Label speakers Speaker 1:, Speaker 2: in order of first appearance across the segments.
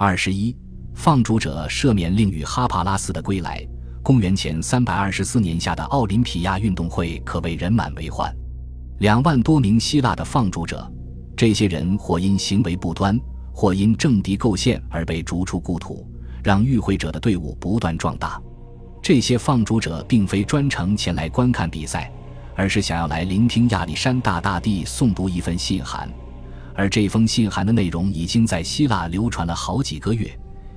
Speaker 1: 二十一，放逐者赦免令与哈帕拉斯的归来。公元前三百二十四年下的奥林匹亚运动会可谓人满为患，两万多名希腊的放逐者，这些人或因行为不端，或因政敌构陷而被逐出故土，让与会者的队伍不断壮大。这些放逐者并非专程前来观看比赛，而是想要来聆听亚历山大大帝诵读一份信函，而这封信函的内容已经在希腊流传了好几个月。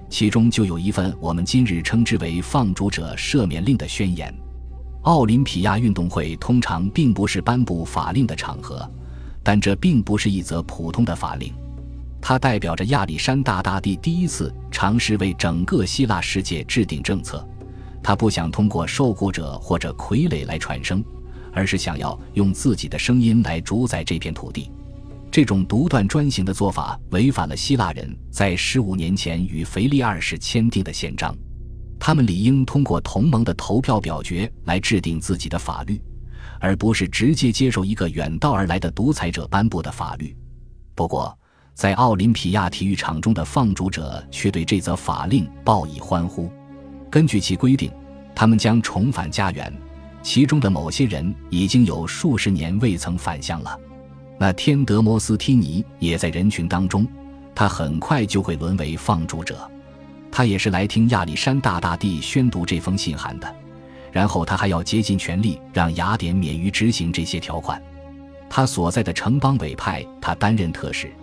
Speaker 1: 其中就有一份我们今日称之为“放逐者赦免令”的宣言。奥林匹亚运动会通常并不是颁布法令的场合，但这并不是一则普通的法令，它代表着亚历山大大帝第一次尝试为整个希腊世界制定政策。他不想通过受雇者或者傀儡来传声，而是想要用自己的声音来主宰这片土地。这种独断专行的做法违反了希腊人在十五年前与腓力二世签订的宪章，他们理应通过同盟的投票表决来制定自己的法律，而不是直接接受一个远道而来的独裁者颁布的法律。不过，在奥林匹亚体育场中的放逐者却对这则法令报以欢呼。根据其规定，他们将重返家园，其中的某些人已经有数十年未曾返乡了。那天德摩斯提尼也在人群当中，他很快就会沦为放逐者。他也是来听亚历山大大帝宣读这封信函的，然后他还要竭尽全力让雅典免于执行这些条款。他所在的城邦委派他担任特使，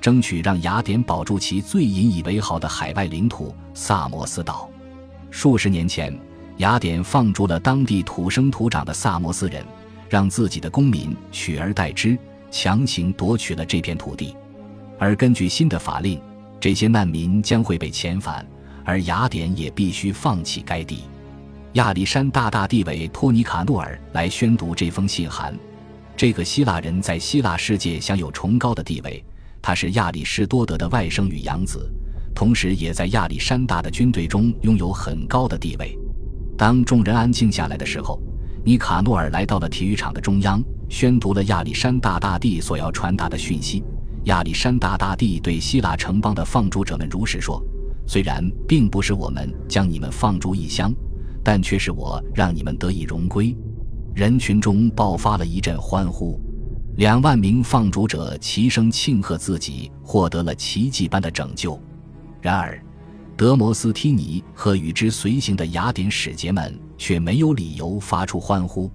Speaker 1: 争取让雅典保住其最引以为豪的海外领土萨摩斯岛。数十年前，雅典放逐了当地土生土长的萨摩斯人，让自己的公民取而代之。强行夺取了这片土地，而根据新的法令，这些难民将会被遣返，而雅典也必须放弃该地。亚历山大大帝为托尼卡诺尔来宣读这封信函。这个希腊人在希腊世界享有崇高的地位，他是亚里士多德的外甥与养子，同时也在亚历山大的军队中拥有很高的地位。当众人安静下来的时候，尼卡诺尔来到了体育场的中央。宣读了亚历山大大帝所要传达的讯息。亚历山大大帝对希腊城邦的放逐者们如实说：“虽然并不是我们将你们放逐异乡，但却是我让你们得以荣归。”人群中爆发了一阵欢呼，两万名放逐者齐声庆贺自己获得了奇迹般的拯救。然而，德摩斯提尼和与之随行的雅典使节们却没有理由发出欢呼。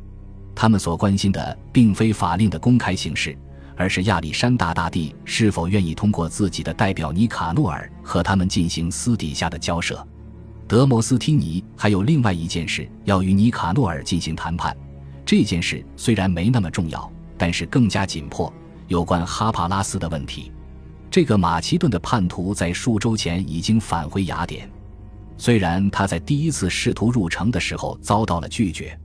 Speaker 1: 他们所关心的并非法令的公开形式，而是亚历山大大帝是否愿意通过自己的代表尼卡诺尔和他们进行私底下的交涉。德摩斯提尼还有另外一件事要与尼卡诺尔进行谈判，这件事虽然没那么重要，但是更加紧迫，有关哈帕拉斯的问题。这个马其顿的叛徒在数周前已经返回雅典，虽然他在第一次试图入城的时候遭到了拒绝。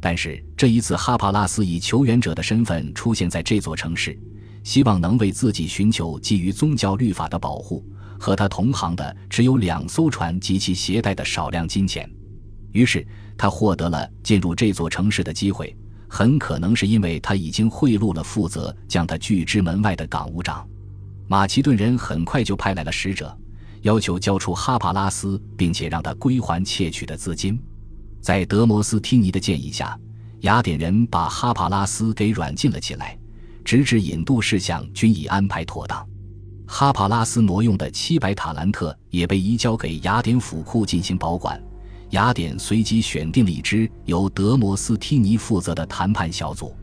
Speaker 1: 但是这一次，哈帕拉斯以求援者的身份出现在这座城市，希望能为自己寻求基于宗教律法的保护。和他同行的只有两艘船及其携带的少量金钱，于是他获得了进入这座城市的机会。很可能是因为他已经贿赂了负责将他拒之门外的港务长。马其顿人很快就派来了使者，要求交出哈帕拉斯，并且让他归还窃取的资金。在德摩斯提尼的建议下，雅典人把哈帕拉斯给软禁了起来，直至引渡事项均已安排妥当。哈帕拉斯挪用的七百塔兰特也被移交给雅典府库进行保管。雅典随即选定了一支由德摩斯提尼负责的谈判小组。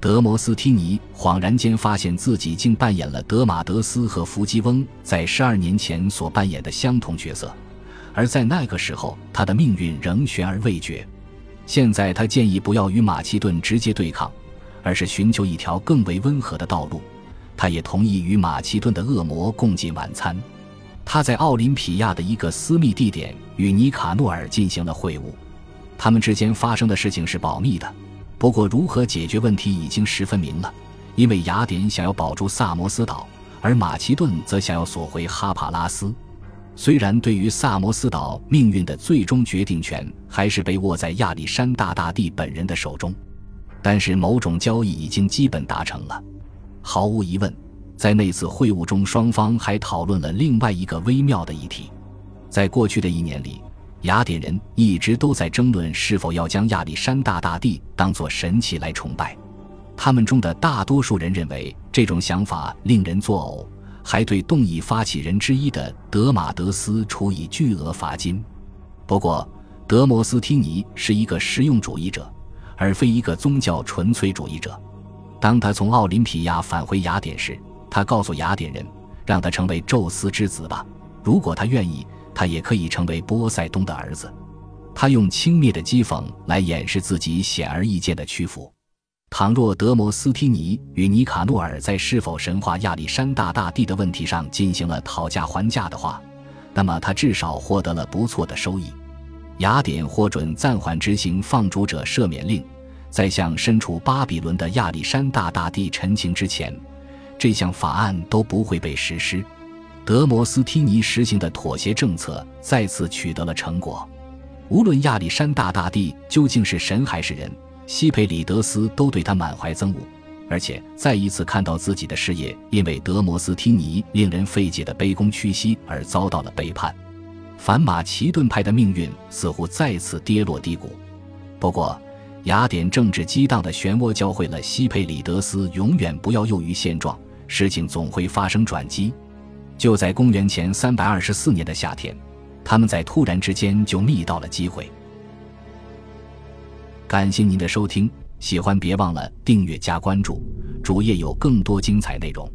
Speaker 1: 德摩斯提尼恍然间发现自己竟扮演了德马德斯和弗基翁在十二年前所扮演的相同角色。而在那个时候，他的命运仍悬而未决。现在，他建议不要与马其顿直接对抗，而是寻求一条更为温和的道路。他也同意与马其顿的恶魔共进晚餐。他在奥林匹亚的一个私密地点与尼卡诺尔进行了会晤。他们之间发生的事情是保密的，不过如何解决问题已经十分明了。因为雅典想要保住萨摩斯岛，而马其顿则想要索回哈帕拉斯。虽然对于萨摩斯岛命运的最终决定权还是被握在亚历山大大帝本人的手中，但是某种交易已经基本达成了。毫无疑问，在那次会晤中，双方还讨论了另外一个微妙的议题。在过去的一年里，雅典人一直都在争论是否要将亚历山大大帝当作神祇来崇拜。他们中的大多数人认为这种想法令人作呕，还对动议发起人之一的德马德斯处以巨额罚金。不过，德摩斯汀尼是一个实用主义者，而非一个宗教纯粹主义者。当他从奥林匹亚返回雅典时，他告诉雅典人，让他成为宙斯之子吧。如果他愿意，他也可以成为波塞冬的儿子。他用轻蔑的讥讽来掩饰自己显而易见的屈服。倘若德摩斯提尼与尼卡诺尔在是否神话亚历山大大帝的问题上进行了讨价还价的话，那么他至少获得了不错的收益。雅典获准暂缓执行放逐者赦免令，在向身处巴比伦的亚历山大大帝陈情之前。这项法案都不会被实施。德摩斯汀尼实行的妥协政策再次取得了成果。无论亚历山大大帝究竟是神还是人，西佩里德斯都对他满怀憎恶，而且再一次看到自己的事业因为德摩斯汀尼令人费解的卑躬屈膝而遭到了背叛。反马其顿派的命运似乎再次跌落低谷。不过，雅典政治激荡的漩涡教会了西佩里德斯永远不要囿于现状。事情总会发生转机。就在公元前三百二十四年的夏天，他们在突然之间就觅到了机会。感谢您的收听，喜欢别忘了订阅加关注，主页有更多精彩内容。